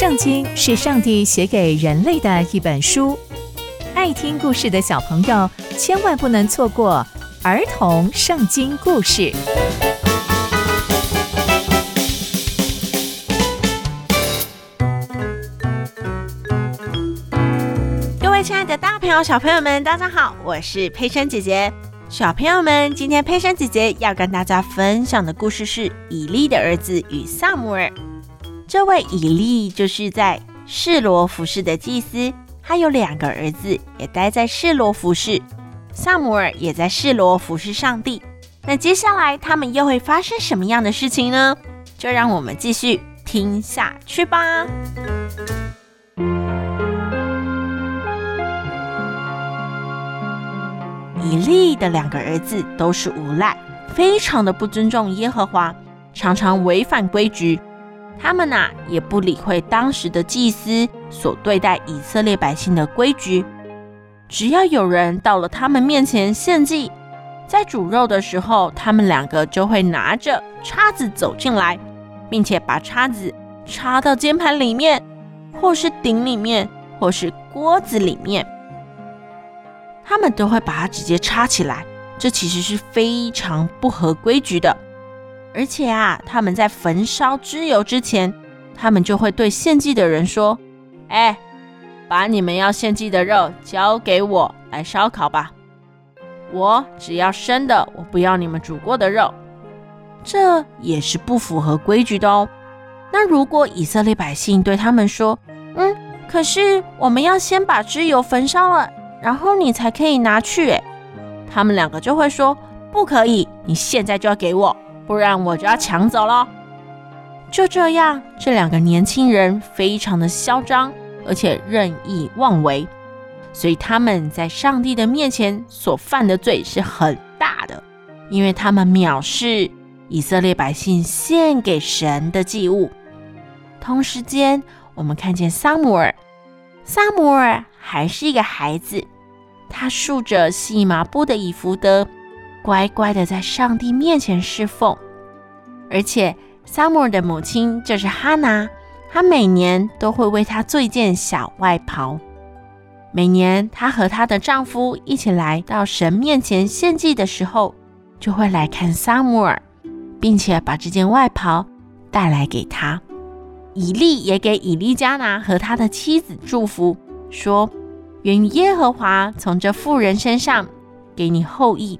圣经是上帝写给人类的一本书，爱听故事的小朋友千万不能错过儿童圣经故事。各位亲爱的大朋友、小朋友们，大家好，我是佩珊姐姐。小朋友们，今天佩珊姐姐要跟大家分享的故事是以利的儿子与撒母耳。这位以利就是在示罗服侍的祭司，他有两个儿子，也待在示罗服侍。撒母耳也在示罗服侍上帝。那接下来他们又会发生什么样的事情呢？就让我们继续听下去吧。以利的两个儿子都是无赖，非常的不尊重耶和华，常常违反规矩。他们呐、也不理会当时的祭司所对待以色列百姓的规矩。只要有人到了他们面前献祭，在煮肉的时候，他们两个就会拿着叉子走进来，并且把叉子插到煎盘里面，或是鼎里面，或是锅子里面。他们都会把它直接插起来，这其实是非常不合规矩的。而且啊，他们在焚烧脂油之前，他们就会对献祭的人说：“哎，把你们要献祭的肉交给我来烧烤吧，我只要生的，我不要你们煮过的肉。”这也是不符合规矩的哦。那如果以色列百姓对他们说：“嗯，可是我们要先把脂油焚烧了，然后你才可以拿去。”，他们两个就会说：“不可以，你现在就要给我。”不然我就要抢走了。就这样，这两个年轻人非常的嚣张，而且任意妄为，所以他们在上帝的面前所犯的罪是很大的，因为他们藐视以色列百姓献给神的祭物。同时间，我们看见撒母耳，撒母耳还是一个孩子，他束着细麻布的以弗得。乖乖的在上帝面前侍奉，而且撒母耳的母亲就是哈拿，她每年都会为他做一件小外袍。每年她和她的丈夫一起来到神面前献祭的时候，就会来看撒母耳，并且把这件外袍带来给他。以利也给以利加拿和他的妻子祝福，说：“愿耶和华从这妇人身上给你后裔。”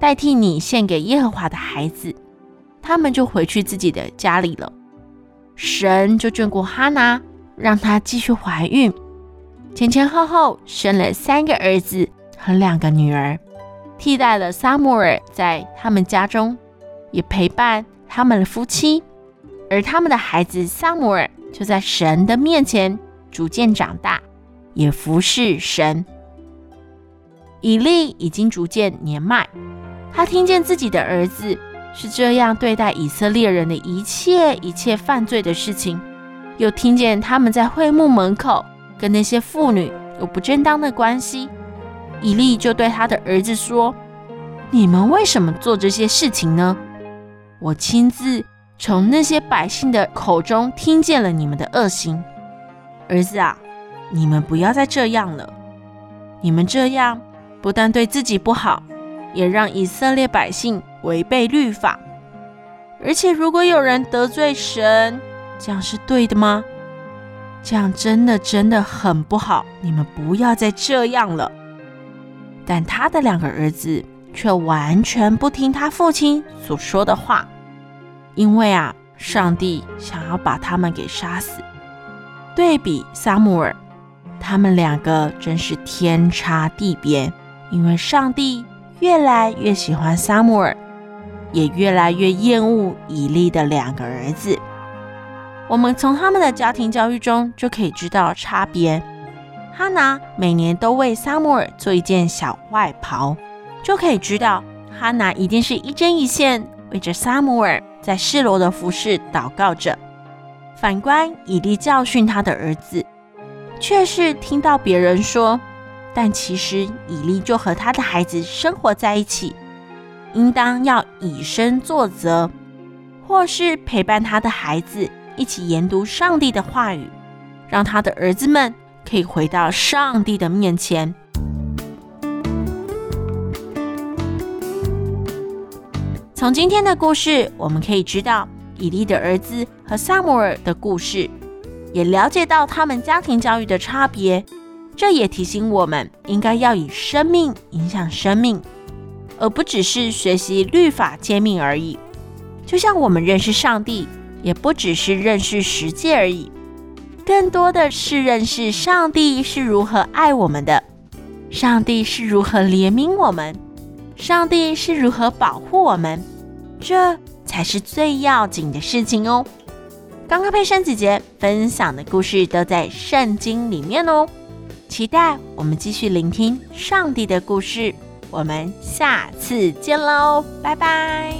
代替你献给耶和华的孩子，他们就回去自己的家里了。神就眷顾哈拿，让她继续怀孕，前前后后生了三个儿子和两个女儿，替代了撒母耳在他们家中，也陪伴他们的夫妻。而他们的孩子撒母耳就在神的面前逐渐长大，也服侍神。以利已经逐渐年迈。他听见自己的儿子是这样对待以色列人的一切一切犯罪的事情，又听见他们在会幕门口跟那些妇女有不正当的关系，以利就对他的儿子说：“你们为什么做这些事情呢？我亲自从那些百姓的口中听见了你们的恶行。儿子啊，你们不要再这样了，你们这样不但对自己不好。”也让以色列百姓违背律法，而且如果有人得罪神，这样是对的吗？这样真的真的很不好，你们不要再这样了。但他的两个儿子却完全不听他父亲所说的话，因为啊，上帝想要把他们给杀死。对比撒母耳，他们两个真是天差地别，因为上帝。越来越喜欢撒母耳，也越来越厌恶以利的两个儿子。我们从他们的家庭教育中就可以知道差别。哈拿每年都为撒母耳做一件小外袍，就可以知道哈拿一定是一针一线为着撒母耳在示罗的服侍祷告着。反观以利教训他的儿子，却是听到别人说。但其实以利就和他的孩子生活在一起，应当要以身作则，或是陪伴他的孩子一起研读上帝的话语，让他的儿子们可以回到上帝的面前。从今天的故事，我们可以知道以利的儿子和撒母耳的故事，也了解到他们家庭教育的差别。这也提醒我们，应该要以生命影响生命，而不只是学习律法诫命而已。就像我们认识上帝，也不只是认识十诫而已，更多的是认识上帝是如何爱我们的，上帝是如何怜悯我们，上帝是如何保护我们，这才是最要紧的事情哦。刚刚佩珊姐姐分享的故事都在圣经里面哦。期待我们继续聆听上帝的故事，我们下次见喽，拜拜。